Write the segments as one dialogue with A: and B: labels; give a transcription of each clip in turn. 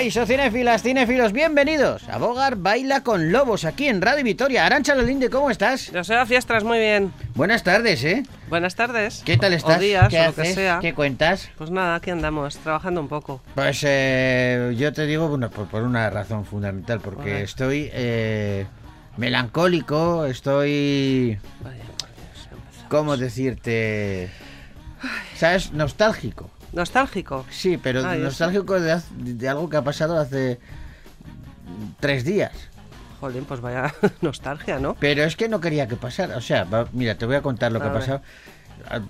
A: Caiso cinéfilas, cinéfilos, bienvenidos a Bogar Baila con Lobos aquí en Radio Vitoria. Arancha Lolinde, ¿cómo estás?
B: Yo soy a fiestras, muy bien.
A: Buenas tardes, ¿eh?
B: Buenas tardes.
A: ¿Qué tal estás?
B: O días,
A: ¿Qué
B: o lo que
A: haces?
B: sea.
A: ¿Qué cuentas?
B: Pues nada, aquí andamos, trabajando un poco.
A: Pues eh, yo te digo bueno, por, por una razón fundamental, porque estoy eh, melancólico, estoy...
B: Vaya, por Dios.
A: ¿Cómo decirte? ¿Sabes? Nostálgico.
B: Nostálgico.
A: Sí, pero nostálgico de, de algo que ha pasado hace tres días.
B: Jolín, pues vaya nostalgia, ¿no?
A: Pero es que no quería que pasara. O sea, va- mira, te voy a contar lo que
B: A
A: ha
B: ver.
A: pasado. Ah,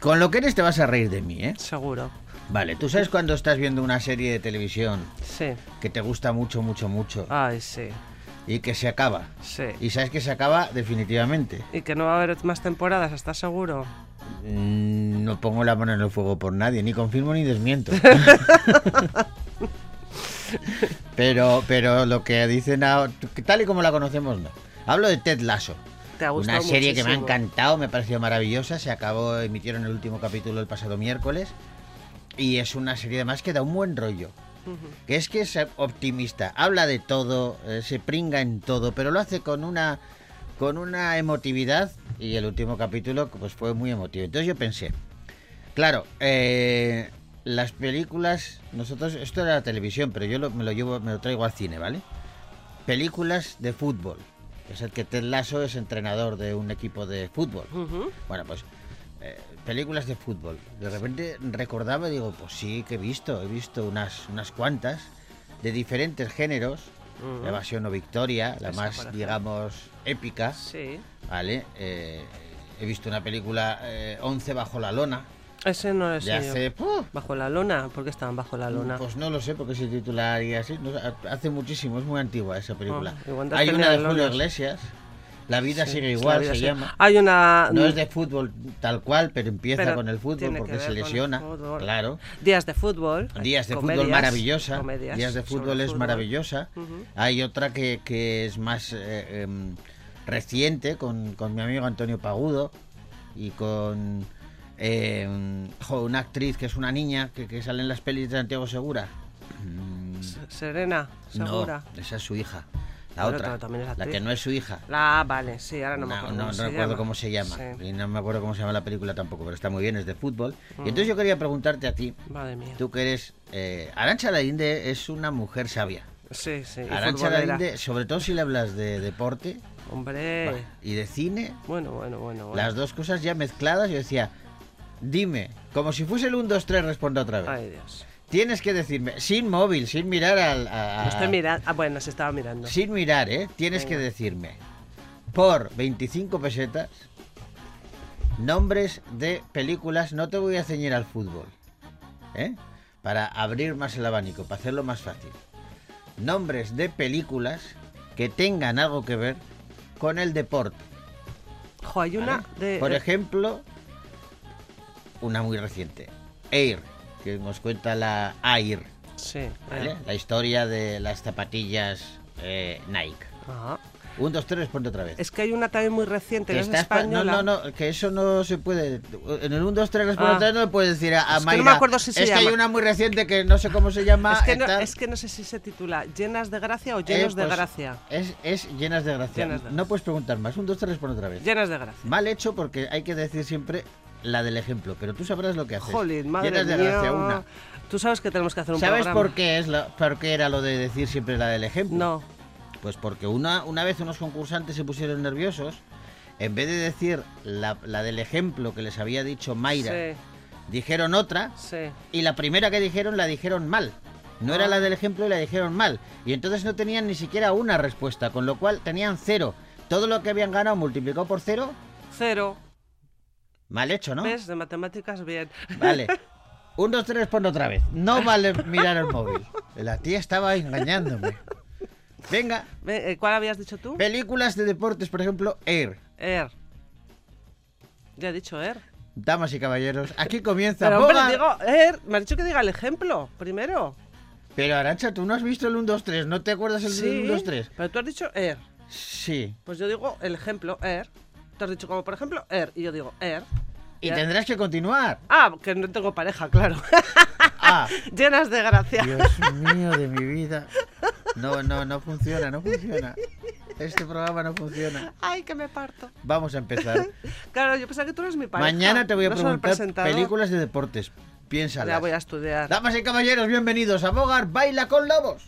A: Con lo que eres te vas a reír de mí, ¿eh?
B: Seguro.
A: Vale, tú sabes cuando estás viendo una serie de televisión
B: Sí.
A: que te gusta mucho, mucho, mucho
B: Ay, sí.
A: y que se acaba.
B: Sí.
A: Y sabes que se acaba definitivamente.
B: Y que no va a haber más temporadas, ¿estás seguro?
A: No pongo la mano en el fuego por nadie, ni confirmo ni desmiento. pero, pero lo que dicen ahora, tal y como la conocemos, no. Hablo de Ted Lasso.
B: Te ha gustado
A: Una serie que me ha encantado, me ha parecido maravillosa. Se acabó, emitieron el último capítulo el pasado miércoles. Y es una serie además que da un buen rollo. Que es que es optimista, habla de todo, eh, se pringa en todo, pero lo hace con una con una emotividad y el último capítulo pues fue muy emotivo. Entonces yo pensé, claro, eh, las películas, nosotros esto era la televisión, pero yo lo- me lo llevo, me lo traigo al cine, ¿vale? Películas de fútbol. Es el que Ted Lasso es entrenador de un equipo de fútbol. Bueno, pues eh, películas de fútbol. De repente recordaba y digo, pues sí que he visto, he visto unas, unas cuantas de diferentes géneros.
B: Ujú.
A: Evasión o Victoria, la más, digamos, épica.
B: Sí.
A: ¿Vale? Eh, he visto una película eh, 11 bajo la lona.
B: Ese no es
A: hace...
B: ¿Bajo la lona? ¿Por qué estaban bajo la lona?
A: Pues no lo sé porque se titularía así. no hace muchísimo, es muy antigua esa película. Hay una de Julio. Iglesias. La vida
B: Sí,
A: sigue igual,
B: vida
A: se llama.
B: Hay una...
A: No es de fútbol tal cual, pero empieza
B: Pero
A: con el fútbol porque se lesiona. Claro.
B: Días de fútbol.
A: Días de
B: comedias,
A: fútbol maravillosa.
B: comedias
A: Días de fútbol es
B: fútbol.
A: maravillosa. Hay otra que, que es más eh, em, reciente con, con mi amigo Antonio Pagudo y con jo, una actriz que es una niña que, que sale en las pelis de Santiago Segura. Mm,
B: Serena, segura.
A: No, esa es su hija. La otra,
B: también es
A: la que no es su hija.
B: La, vale, sí, ahora no, me acuerdo.
A: no,
B: cómo
A: no
B: se
A: recuerdo
B: llama.
A: cómo se llama.
B: Sí.
A: Y no me acuerdo cómo se llama la película tampoco, pero está muy bien, es de fútbol.
B: Mm.
A: Y entonces yo quería preguntarte a ti,
B: Madre mía.
A: tú que eres... Eh, Arancha Larinde es una mujer sabia.
B: Sí, sí.
A: Arancha. Larinde, sobre todo si le hablas de deporte
B: Hombre.
A: bah, y de cine,
B: Bueno, bueno, bueno. bueno.
A: las dos cosas ya mezcladas, yo decía, dime, como si fuese el 1, 2, 3, responda otra vez.
B: Ay, Dios.
A: Tienes que decirme, sin móvil, sin mirar al... a-
B: Lo estoy mirando. Ah, bueno, se estaba mirando.
A: Sin mirar, ¿eh? Tienes que decirme, por 25 pesetas, nombres de películas, no te voy a ceñir al fútbol, ¿eh? Para abrir más el abanico, para hacerlo más fácil. Nombres de películas que tengan algo que ver con el deporte.
B: Jo, hay una
A: ¿vale?
B: de.
A: Por
B: eh,
A: ejemplo, una muy reciente, Air, que nos cuenta la Air,
B: Sí.
A: ¿vale?
B: eh.
A: La historia de las zapatillas eh, Nike.
B: Ajá.
A: Un, dos, tres, responde otra vez.
B: Es que hay una también muy reciente,
A: Que
B: que es
A: está espa- no,
B: española.
A: no, no, que eso no se puede. En el 1, 2, 3, responde
B: Ah.
A: otra vez, no le puedes decir a, a
B: Es que no me acuerdo si se
A: Es que hay
B: llama".
A: una muy reciente que no sé cómo se llama.
B: Es que, no,
A: tal.
B: es que no sé si se titula Llenas de gracia o
A: Eh,
B: Llenos de
A: pues,
B: gracia.
A: Es, es llenas de gracia.
B: Llenas de
A: No puedes preguntar más. Un, dos, tres, responde otra vez.
B: Llenas de gracia.
A: Mal hecho porque hay que decir siempre la del ejemplo, pero tú sabrás lo que haces.
B: Jolín, madre
A: llenas de
B: mía.
A: gracia una.
B: Tú sabes que tenemos que hacer un
A: ¿Sabes
B: programa.
A: por qué, es por qué era lo de decir siempre la del ejemplo?
B: No.
A: Pues porque una, una vez unos concursantes se pusieron nerviosos, en vez de decir la, la del ejemplo que les había dicho Mayra,
B: Sí,
A: dijeron otra
B: sí.
A: y la primera que dijeron la dijeron mal. No era
B: Ah.
A: la del ejemplo y la dijeron mal. Y entonces no tenían ni siquiera una respuesta, con lo cual tenían cero. Todo lo que habían ganado multiplicado por cero,
B: Cero.
A: Mal hecho, ¿no?
B: ¿Ves? De matemáticas, bien.
A: Vale. Un, dos, tres, respondo otra vez. No vale mirar el móvil. La tía estaba engañándome. Venga,
B: Ve, eh, ¿Cuál habías dicho tú?
A: películas de deportes, por ejemplo, Air.
B: Er. Ya he dicho Er.
A: Damas y caballeros, aquí comienza
B: Pero hombre, digo Er. Me has dicho que diga el ejemplo primero.
A: Pero Arancha, tú no has visto el 1, 2, 3, ¿no te acuerdas el
B: Sí.
A: 1, 2, 3?
B: Pero tú has dicho Er.
A: Sí.
B: Pues yo digo el ejemplo Er. Tú has dicho como por ejemplo Er. Y yo digo Er.
A: Y
B: Ya.
A: tendrás que continuar.
B: Ah, que no tengo pareja, claro.
A: Ah,
B: Llenas de gracia.
A: Dios mío de mi vida. No, no, no funciona, no funciona. Este programa no funciona.
B: Ay, que me parto.
A: Vamos a empezar.
B: Claro, yo pensaba que tú eres mi pareja.
A: Mañana te voy a
B: no
A: preguntar películas de deportes. Piénsalas.
B: Ya voy a estudiar.
A: Damas y caballeros, bienvenidos a Bogar Baila con Lobos.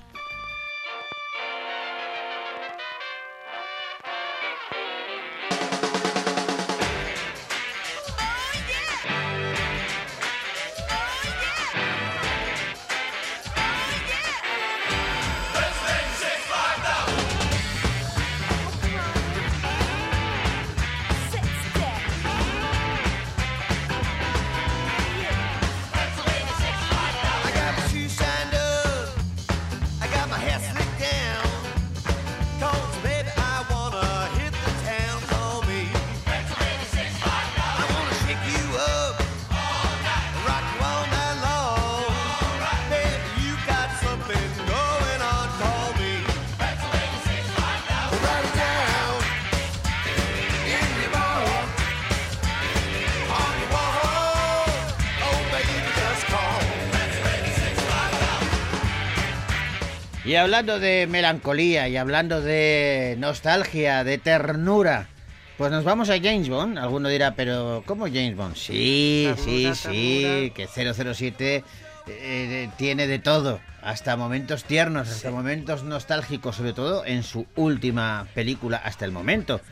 A: Y hablando de melancolía y hablando de nostalgia, de ternura, pues nos vamos a James Bond. Alguno dirá, pero ¿cómo James Bond? Sí,
B: Ternura,
A: sí, sí, que 007 eh, tiene de todo, hasta momentos tiernos, hasta momentos nostálgicos, sobre todo en su última película hasta el momento,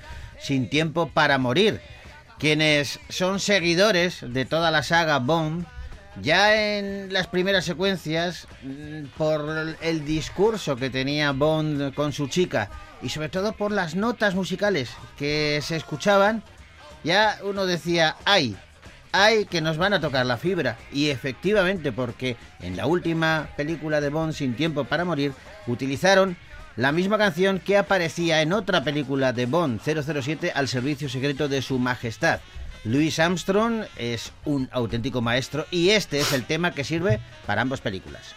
A: Sin tiempo para morir. Quienes son seguidores de toda la saga Bond ya en las primeras secuencias, mm, por el discurso que tenía Bond con su chica y sobre todo por las notas musicales que se escuchaban, ya uno decía, ay, ay, que nos van a tocar la fibra. Y efectivamente, porque en la última película de Bond, Sin Tiempo para Morir, utilizaron la misma canción que aparecía en otra película de Bond 007 al servicio secreto de su majestad. Louis Armstrong es un auténtico maestro y este es el tema que sirve para ambas películas.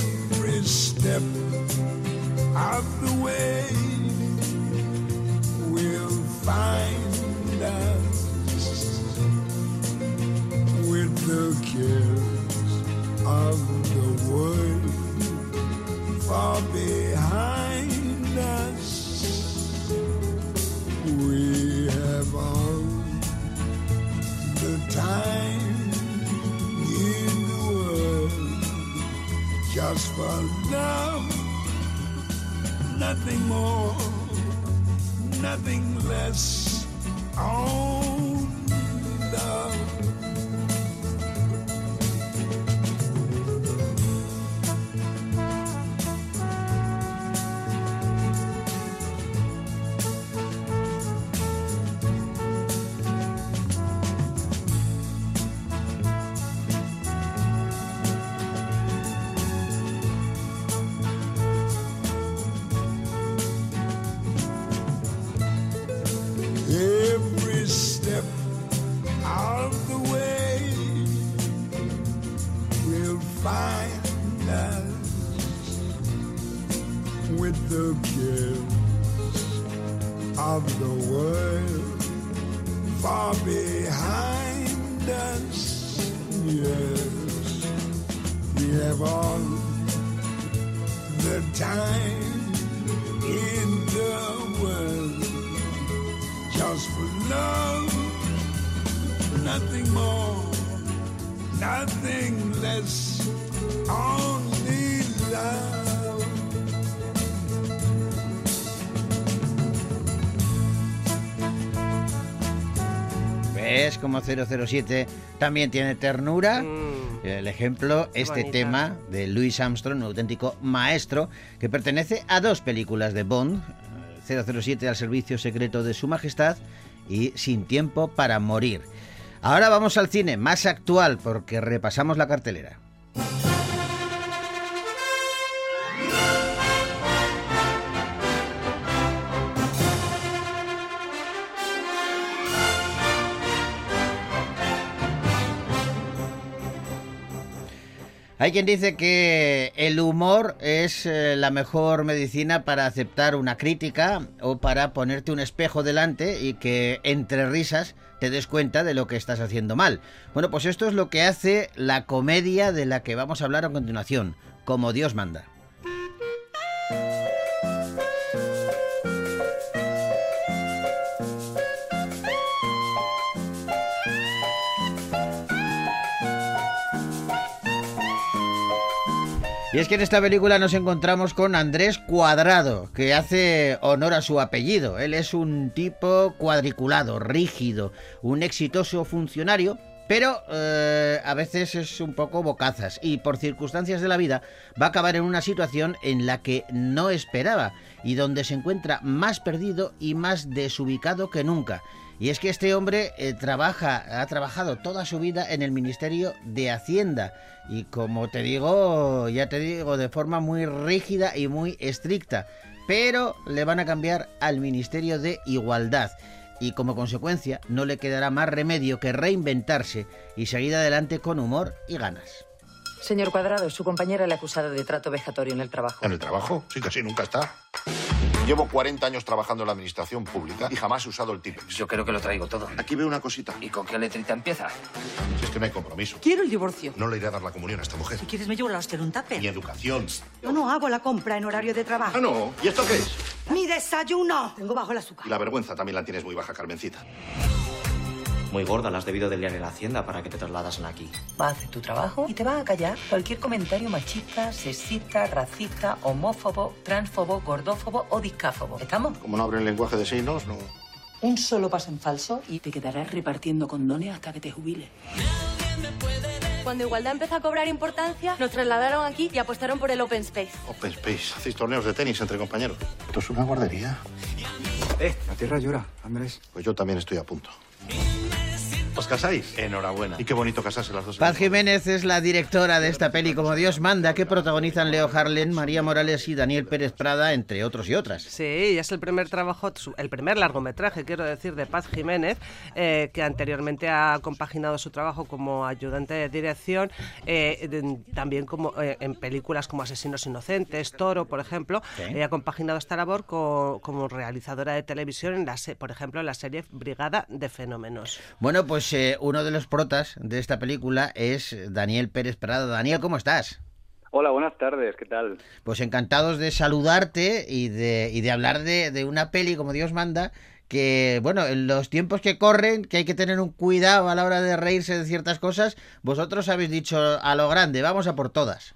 C: step of the way. Will find us with the cares of the world far behind just for love, nothing more, nothing less. Only love. Far behind us. Yes, we have all the time in the world just for love, nothing more, nothing less, only love.
A: Crímenes como 007 también tiene ternura.
B: Mm.
A: El ejemplo, este tema de Louis Armstrong, un auténtico maestro, que pertenece a dos películas de Bond, eh, 007 al servicio secreto de su majestad y Sin tiempo para morir. Ahora vamos al cine más actual porque repasamos la cartelera. Hay quien dice que el humor es eh, la mejor medicina para aceptar una crítica o para ponerte un espejo delante y que entre risas te des cuenta de lo que estás haciendo mal. Bueno, pues esto es lo que hace la comedia de la que vamos a hablar a continuación, como Dios manda. Y es que en esta película nos encontramos con Andrés Cuadrado, que hace honor a su apellido. Él es un tipo cuadriculado, rígido, un exitoso funcionario, pero eh, a veces es un poco bocazas y por circunstancias de la vida va a acabar en una situación en la que no esperaba y donde se encuentra más perdido y más desubicado que nunca. Y es que este hombre eh, trabaja, ha trabajado toda su vida en el Ministerio de Hacienda. Y como te digo, ya te digo, de forma muy rígida y muy estricta, pero le van a cambiar al Ministerio de Igualdad. Y como consecuencia no le quedará más remedio que reinventarse y seguir adelante con humor y ganas.
D: Señor Cuadrado, su compañera le ha acusado de trato vejatorio en el trabajo.
E: ¿En el trabajo? Sí, casi nunca está. Llevo 40 años trabajando en la administración pública y jamás he usado el Tipex.
F: Yo creo que lo traigo todo.
E: Aquí veo una cosita.
F: ¿Y con qué letrita empieza?
E: Si es que no hay compromiso.
G: Quiero el divorcio.
E: No le iré a dar la comunión a esta mujer.
G: Si quieres me llevo la hostia en un
E: Ni
G: tupper.
E: educación.
G: Yo no hago la compra en horario de
E: Ah,
G: trabajo.
E: no. ¿Y esto qué es?
G: ¡Mi desayuno! Tengo bajo el azúcar.
E: Y la vergüenza también la tienes muy baja, Carmencita.
H: Muy gorda, la has debido de liar en la hacienda para que te trasladasen aquí.
D: Va a hacer tu trabajo y te va a callar cualquier comentario machista, sexista, racista, homófobo, transfobo, gordófobo o discáfobo. ¿Estamos?
E: Como no abren lenguaje de signos, no.
G: Un solo paso en falso y te quedarás repartiendo condones hasta que te jubiles.
I: Cuando Igualdad empezó a cobrar importancia, nos trasladaron aquí y apostaron por el Open Space.
E: Open Space. Hacéis torneos de tenis entre compañeros. Esto es una guardería.
J: Eh, la tierra llora, Andrés.
E: Pues yo también estoy a punto. ¿Os casáis? Enhorabuena. Y qué bonito casarse las dos.
A: Paz Jiménez es la directora de esta peli Como Dios manda, que protagonizan Leo Harlen, María Morales y Daniel Pérez Prada, entre otros y otras.
B: Sí, y es el primer trabajo, su- el primer largometraje, quiero decir, de Paz Jiménez, eh, que anteriormente ha compaginado su trabajo como ayudante de dirección, eh, de- también como eh, en películas como Asesinos Inocentes, Toro, por ejemplo.
A: Sí.
B: Ella ha compaginado esta labor co- como realizadora de televisión, en la se- por ejemplo, en la serie Brigada de Fenómenos.
A: Bueno, pues eh, uno de los protas de esta película es Daniel Pérez Prada. Daniel, ¿cómo estás?
K: Hola, buenas tardes, ¿qué tal?
A: Pues encantados de saludarte y de, y de hablar de, de una peli como Dios manda, que, bueno, en los tiempos que corren, que hay que tener un cuidado a la hora de reírse de ciertas cosas, vosotros habéis dicho a lo grande, vamos a por todas.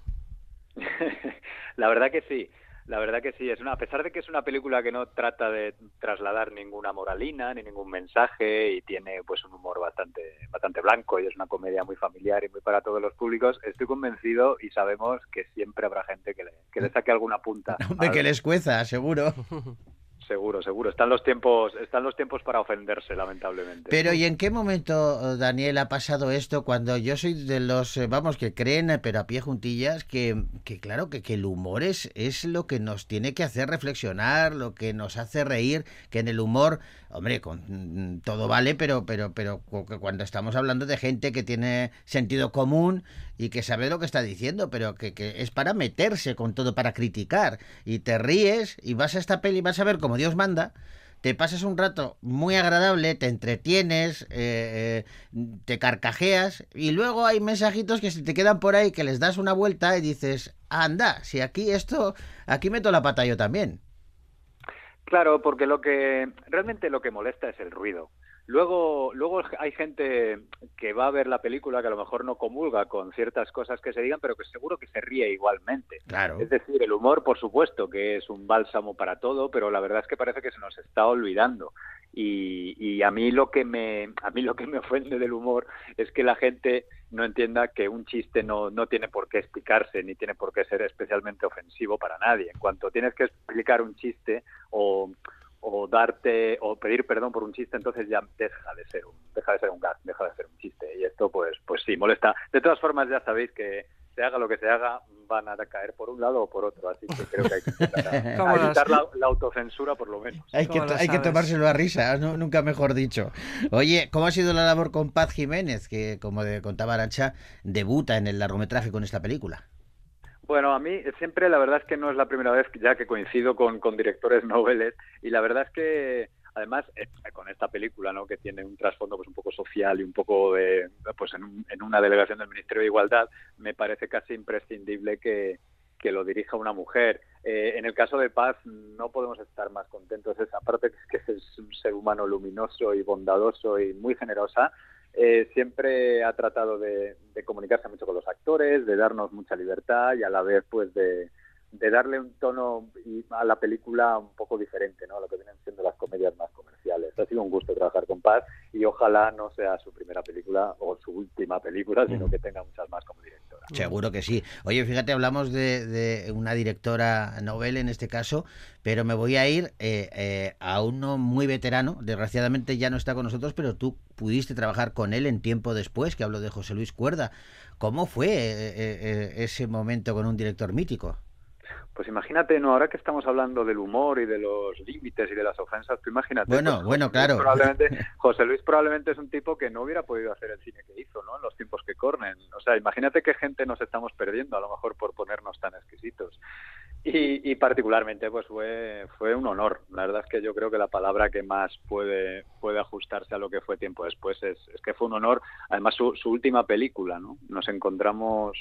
K: la verdad que sí, la verdad que sí. Es una, a pesar de que es una película que no trata de trasladar ninguna moralina ni ningún mensaje y tiene pues un humor bastante, bastante blanco y es una comedia muy familiar y muy para todos los públicos, estoy convencido y sabemos que siempre habrá gente que le, que le saque alguna punta.
A: Hombre, que les cueza, seguro.
K: Seguro, seguro. Están los tiempos, están los tiempos para ofenderse, lamentablemente.
A: Pero ¿y en qué momento, eh, Daniel, ha pasado esto? Cuando yo soy de los, eh, vamos, que creen, eh, pero a pie juntillas, que, que claro, que, que el humor es, es lo que nos tiene que hacer reflexionar, lo que nos hace reír, que en el humor, hombre, con, mm, todo vale, pero, pero, pero cuando estamos hablando de gente que tiene sentido común y que sabe lo que está diciendo, pero que, que es para meterse con todo, para criticar, y te ríes y vas a esta peli y vas a ver como Dios manda, te pasas un rato muy agradable, te entretienes, eh, eh, te carcajeas y luego hay mensajitos que se te quedan por ahí que les das una vuelta y dices, anda, si aquí esto, aquí meto la pata yo también.
K: Claro, porque lo que realmente lo que molesta es el ruido. Luego, luego hay gente que va a ver la película que a lo mejor no comulga con ciertas cosas que se digan, pero que seguro que se ríe igualmente.
A: Claro.
K: Es decir, el humor, por supuesto, que es un bálsamo para todo, pero la verdad es que parece que se nos está olvidando. Y, y a mí lo que me a mí lo que me ofende del humor es que la gente no entienda que un chiste no, no tiene por qué explicarse ni tiene por qué ser especialmente ofensivo para nadie. En cuanto tienes que explicar un chiste o, o darte o pedir perdón por un chiste, entonces ya deja de ser un deja de ser un gag, deja de ser un chiste y esto pues pues sí molesta. De todas formas ya sabéis que se haga lo que se haga van a caer por un lado o por otro, así que creo que hay que empezar a-
A: ¿Cómo
K: a
A: lo
K: evitar la, la autocensura por lo menos.
A: Hay que, hay que tomárselo a risa, ¿no? nunca mejor dicho. Oye, ¿cómo ha sido la labor con Paz Jiménez, que como de- contaba Arancha, debuta en el largometraje con esta película?
K: Bueno, a mí siempre la verdad es que no es la primera vez ya que coincido con, con directores noveles y la verdad es que además eh, con esta película, ¿no? que tiene un trasfondo pues un poco social y un poco de pues en, un- en una delegación del Ministerio de Igualdad, me parece casi imprescindible que, que lo dirija una mujer. Eh, en el caso de Paz no podemos estar más contentos. Es, aparte que es que es un ser humano luminoso y bondadoso y muy generosa, eh, siempre ha tratado de, de comunicarse mucho con los actores, de darnos mucha libertad y a la vez pues de, de darle un tono a la película un poco diferente, ¿no? A lo que vienen siendo las comedias más comerciales. Ha sido un gusto trabajar con Paz y ojalá no sea su primera película o su última película, sino que tenga muchas más como directora.
A: Seguro que sí. Oye, fíjate, hablamos de, de una directora novel en este caso, pero me voy a ir eh, eh, a uno muy veterano. Desgraciadamente ya no está con nosotros, pero tú pudiste trabajar con él en tiempo después, que hablo de José Luis Cuerda. ¿Cómo fue eh, eh, ese momento con un director mítico?
K: Pues imagínate, no, ahora que estamos hablando del humor y de los límites y de las ofensas, tú imagínate.
A: Bueno,
K: pues,
A: bueno, claro.
K: Probablemente, José Luis probablemente es un tipo que no hubiera podido hacer el cine que hizo, ¿no? En los tiempos que corren. O sea, imagínate qué gente nos estamos perdiendo, a lo mejor por ponernos tan exquisitos. Y, y particularmente, pues fue, fue un honor. La verdad es que yo creo que la palabra que más puede, puede ajustarse a lo que fue tiempo después es, es que fue un honor. Además, su, su última película, ¿no? Nos encontramos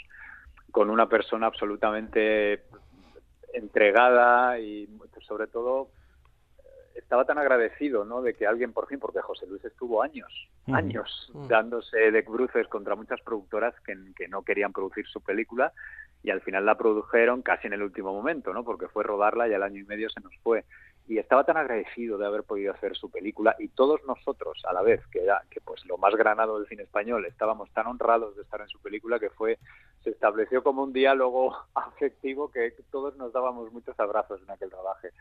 K: con una persona absolutamente entregada y sobre todo eh, estaba tan agradecido ¿no? de que alguien por fin, porque José Luis estuvo años, años dándose de bruces contra muchas productoras que, que no querían producir su película y al final la produjeron casi en el último momento, ¿no? porque fue rodarla y al año y medio se nos fue. Y estaba tan agradecido de haber podido hacer su película y todos nosotros a la vez, que era que pues lo más granado del cine español, estábamos tan honrados de estar en su película que fue se estableció como un diálogo afectivo que todos nos dábamos muchos abrazos en aquel rodaje.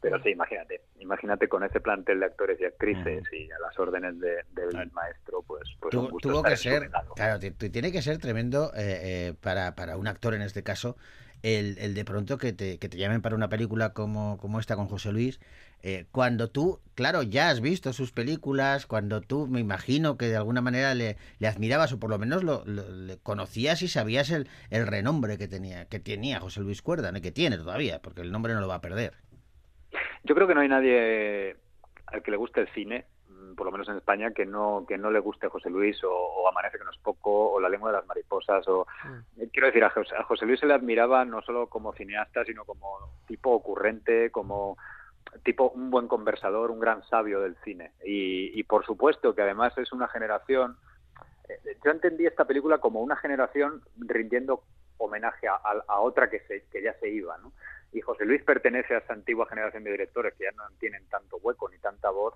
K: Pero sí, imagínate, imagínate con ese plantel de actores y actrices y a las órdenes de- del maestro, pues, pues un gusto
A: tuvo que ser, claro, ti- ti- tiene que ser tremendo eh, eh, para, para un actor en este caso, el, el de pronto que te, que te llamen para una película como, como esta con José Luis, eh, cuando tú, claro, ya has visto sus películas, cuando tú me imagino que de alguna manera le, le admirabas o por lo menos lo, lo- le conocías y sabías el, el renombre que tenía, que tenía José Luis Cuerda, ¿no? que tiene todavía, porque el nombre no lo va a perder.
K: Yo creo que no hay nadie al que le guste el cine, mm, por lo menos en España, que no que no le guste José Luis o, o Amanece que no es poco o La lengua de las mariposas o eh, quiero decir a José, a José Luis se le admiraba no solo como cineasta sino como tipo ocurrente, como tipo un buen conversador, un gran sabio del cine y, y por supuesto que además es una generación eh, yo entendí esta película como una generación rindiendo homenaje a, a- a otra que, se, que ya se iba, ¿no? Y José Luis pertenece a esa antigua generación de directores que ya no tienen tanto hueco ni tanta voz,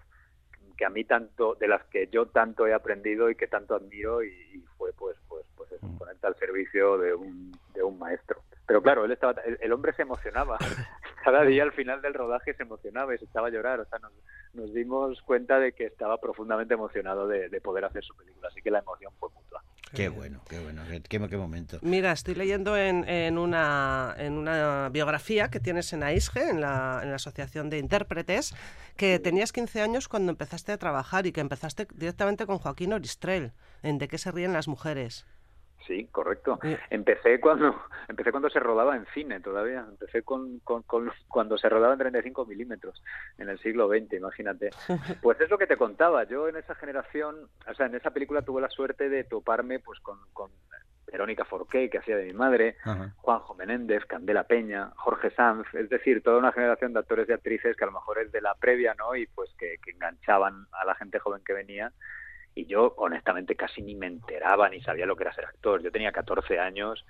K: que a mí tanto, de las que yo tanto he aprendido y que tanto admiro y, y fue pues, pues, pues eso, ponerte al servicio de un, de un maestro. Pero claro, él estaba, el, el hombre se emocionaba. Cada día al final del rodaje se emocionaba y se estaba a llorar. O sea, nos, nos dimos cuenta de que estaba profundamente emocionado de, de poder hacer su película. Así que la emoción fue mutua.
A: Qué bueno, qué bueno, qué, qué- qué momento.
B: Mira, estoy leyendo en, en una, en una biografía que tienes en AISGE, en la, en la Asociación de Intérpretes, que tenías 15 años cuando empezaste a trabajar y que empezaste directamente con Joaquín Oristrel, en De qué se ríen las mujeres.
K: Sí, correcto. Empecé cuando empecé cuando se rodaba en cine todavía. Empecé con, con, con- cuando se rodaba en 35 milímetros en el siglo XX, imagínate. Pues es lo que te contaba. Yo en esa generación, o sea, en esa película tuve la suerte de toparme pues con, con Verónica Forqué, que hacía de mi madre,
A: Ajá.
K: Juanjo Menéndez, Candela Peña, Jorge Sanz, es decir, toda una generación de actores y actrices que a lo mejor es de la previa, ¿no? Y pues que, que enganchaban a la gente joven que venía. Y yo, honestamente, casi ni me enteraba ni sabía lo que era ser actor. Yo tenía 14 años,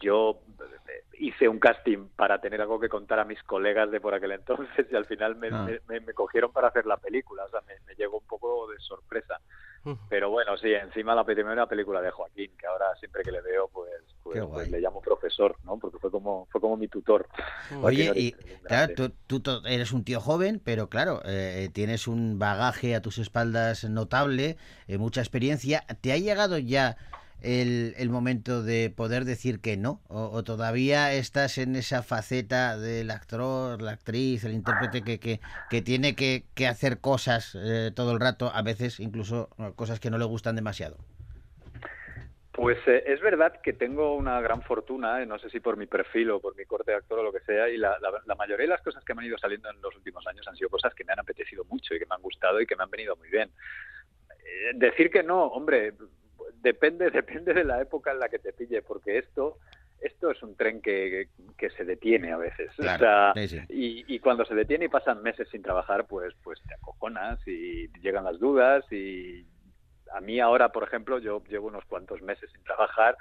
K: yo eh, hice un casting para tener algo que contar a mis colegas de por aquel entonces y al final me,
A: Ah.
K: me- me- me cogieron para hacer la película. O sea, me, me llegó un poco de sorpresa. Pero bueno, sí, encima la primera película de Joaquín, que ahora siempre que le veo, pues, pues, pues le llamo profesor, ¿no? Porque fue como fue como mi tutor.
A: Oye,
K: Joaquín
A: y claro, tú, tú eres un tío joven, pero claro, eh, tienes un bagaje a tus espaldas notable, eh, mucha experiencia. ¿Te ha llegado ya el, momento de poder decir que no? ¿O, todavía estás en esa faceta del actor, la actriz, el intérprete que, que, que tiene que, que hacer cosas eh, todo el rato, a veces incluso eh, cosas que no le gustan demasiado?
K: Pues eh, es verdad que tengo una gran fortuna, no sé si por mi perfil o por mi corte de actor o lo que sea, y la, mayoría de las cosas que me han ido saliendo en los últimos años han sido cosas que me han apetecido mucho y que me han gustado y que me han venido muy bien. Decir que no, hombre, depende, depende de la época en la que te pille, porque esto, esto es un tren que, que se detiene a veces. O
A: Claro,
K: sea,
A: sí, sí.
K: y, y cuando se detiene y pasan meses sin trabajar, pues, pues te acojonas y llegan las dudas y a mí ahora, por ejemplo, yo llevo unos cuantos meses sin trabajar,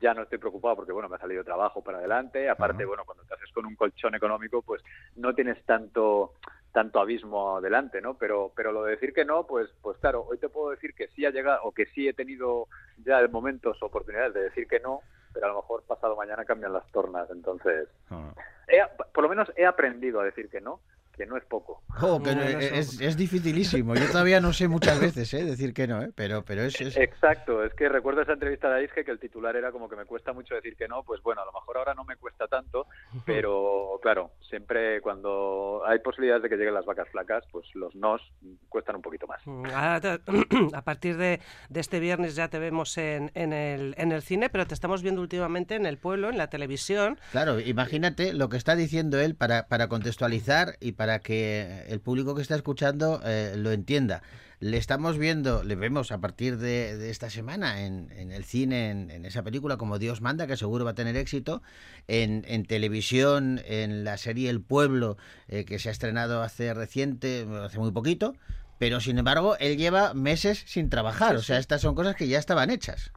K: ya no estoy preocupado porque, bueno, me ha salido trabajo para adelante, aparte, bueno, cuando te haces con un colchón económico, pues no tienes tanto tanto abismo adelante, ¿no? Pero pero lo de decir que no, pues pues claro, hoy te puedo decir que sí ha llegado o que sí he tenido ya momentos, oportunidades de decir que no, pero a lo mejor pasado mañana cambian las tornas, entonces
A: Ah.
K: he- por lo menos he aprendido a decir que no, que no es poco.
A: Que no- es, es dificilísimo. Yo todavía no sé muchas veces eh, decir que no, ¿eh? pero, pero es, es-
K: Exacto, es que recuerdo esa entrevista de Aisge que el titular era como que me cuesta mucho decir que no, pues bueno, a lo mejor ahora no me cuesta tanto, pero claro, siempre cuando hay posibilidades de que lleguen las vacas flacas, pues los nos cuestan un poquito más.
B: Mm, a partir de, de este viernes ya te vemos en, en, el, en el cine, pero te estamos viendo últimamente en el pueblo, en la televisión.
A: Claro, imagínate lo que está diciendo él para, para contextualizar y para que el público que está escuchando eh, lo entienda. Le estamos viendo, le vemos a partir de, de esta semana en, en el cine, en, en esa película como Dios manda, que seguro va a tener éxito, en, en televisión, en la serie El Pueblo, eh, que se ha estrenado hace reciente, hace muy poquito, pero sin embargo él lleva meses sin trabajar, o sea, estas son cosas que ya estaban hechas.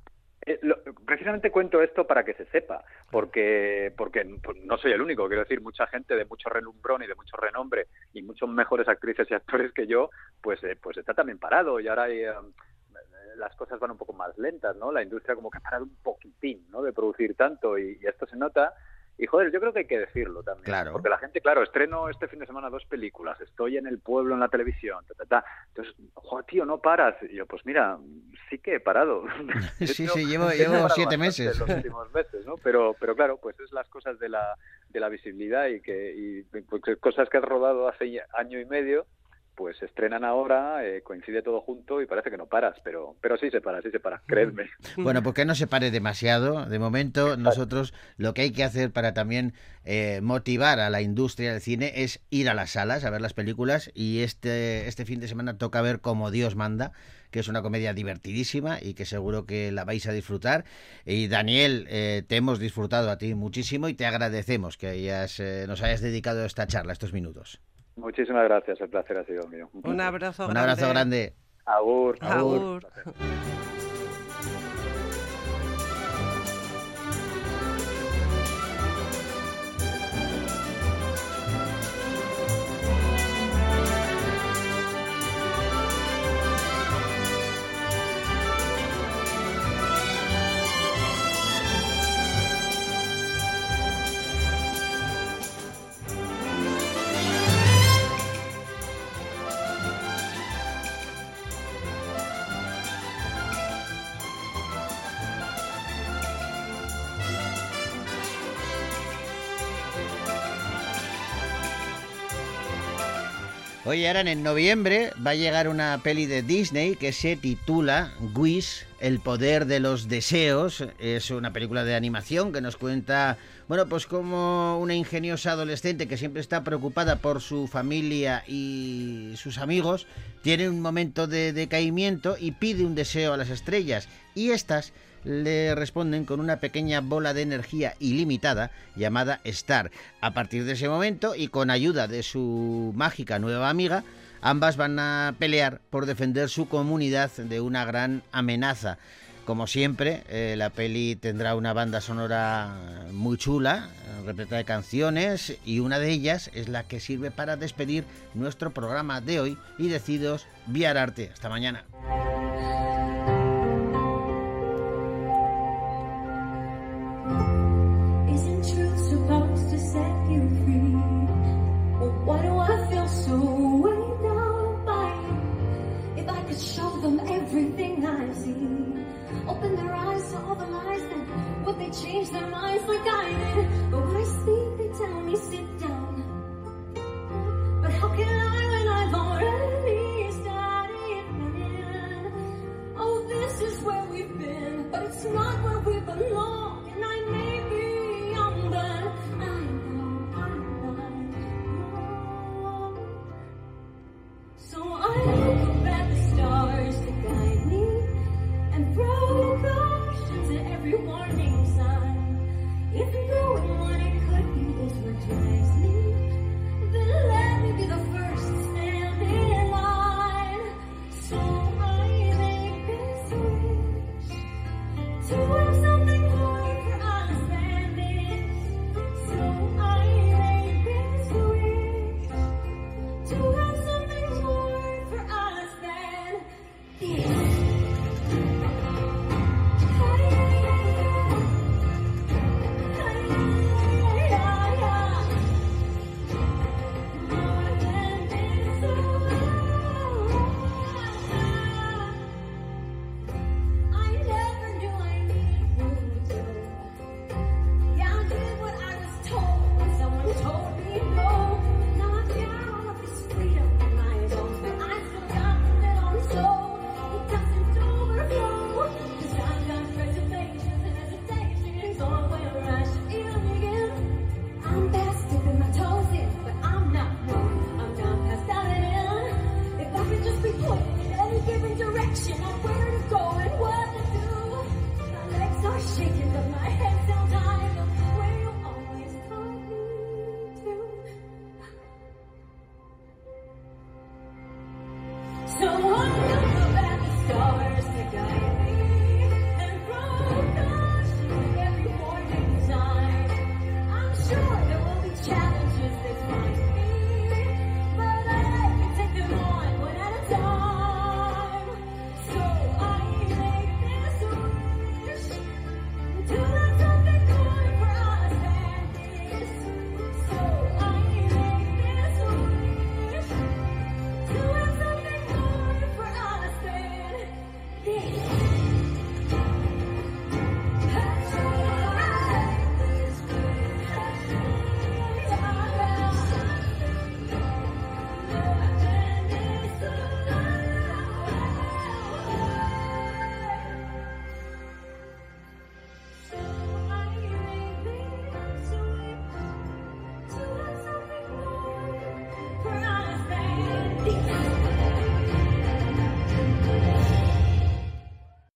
K: Eh, lo- precisamente cuento esto para que se sepa, porque porque pues, no soy el único, quiero decir, mucha gente de mucho relumbrón y de mucho renombre y muchos mejores actrices y actores que yo, pues eh, pues está también parado y ahora hay, eh, las cosas van un poco más lentas, ¿no? La industria como que ha parado un poquitín, ¿no? De producir tanto y esto se nota. Y joder, yo creo que hay que decirlo también.
A: Claro.
K: Porque la gente, claro, estreno este fin de semana dos películas, estoy en el pueblo en la televisión, ta, ta, ta. Entonces, joder, tío, no paras. Y yo, pues mira, sí que he parado.
A: Sí, sí, llevo- llevo siete meses.
K: Los últimos meses, ¿no? Pero, pero claro, pues es las cosas de la, de la visibilidad y que y, pues, cosas que has rodado hace año y medio, pues se estrenan ahora, eh, coincide todo junto y parece que no paras, pero, pero sí se para, sí se para, creedme.
A: Bueno, pues que no se pare demasiado. De momento, nosotros lo que hay que hacer para también eh, motivar a la industria del cine es ir a las salas a ver las películas. Y este, este fin de semana toca ver Como Dios manda, que es una comedia divertidísima y que seguro que la vais a disfrutar. Y Daniel, eh, te hemos disfrutado a ti muchísimo y te agradecemos que hayas, eh, nos hayas dedicado esta charla, estos minutos.
K: Muchísimas gracias, el placer ha sido mío.
B: Un abrazo
A: Un abrazo grande.
K: Agur.
B: Agur.
A: Oye, ahora en noviembre va a llegar una peli de Disney que se titula Wish, el poder de los deseos. Es una película de animación que nos cuenta, bueno, pues como una ingeniosa adolescente que siempre está preocupada por su familia y sus amigos, tiene un momento de decaimiento y pide un deseo a las estrellas. Y estas le responden con una pequeña bola de energía ilimitada llamada Star. A partir de ese momento y con ayuda de su mágica nueva amiga, ambas van a pelear por defender su comunidad de una gran amenaza. Como siempre, eh, la peli tendrá una banda sonora muy chula, repleta de canciones, y una de ellas es la que sirve para despedir nuestro programa de hoy y decidos Viar Arte. Hasta mañana.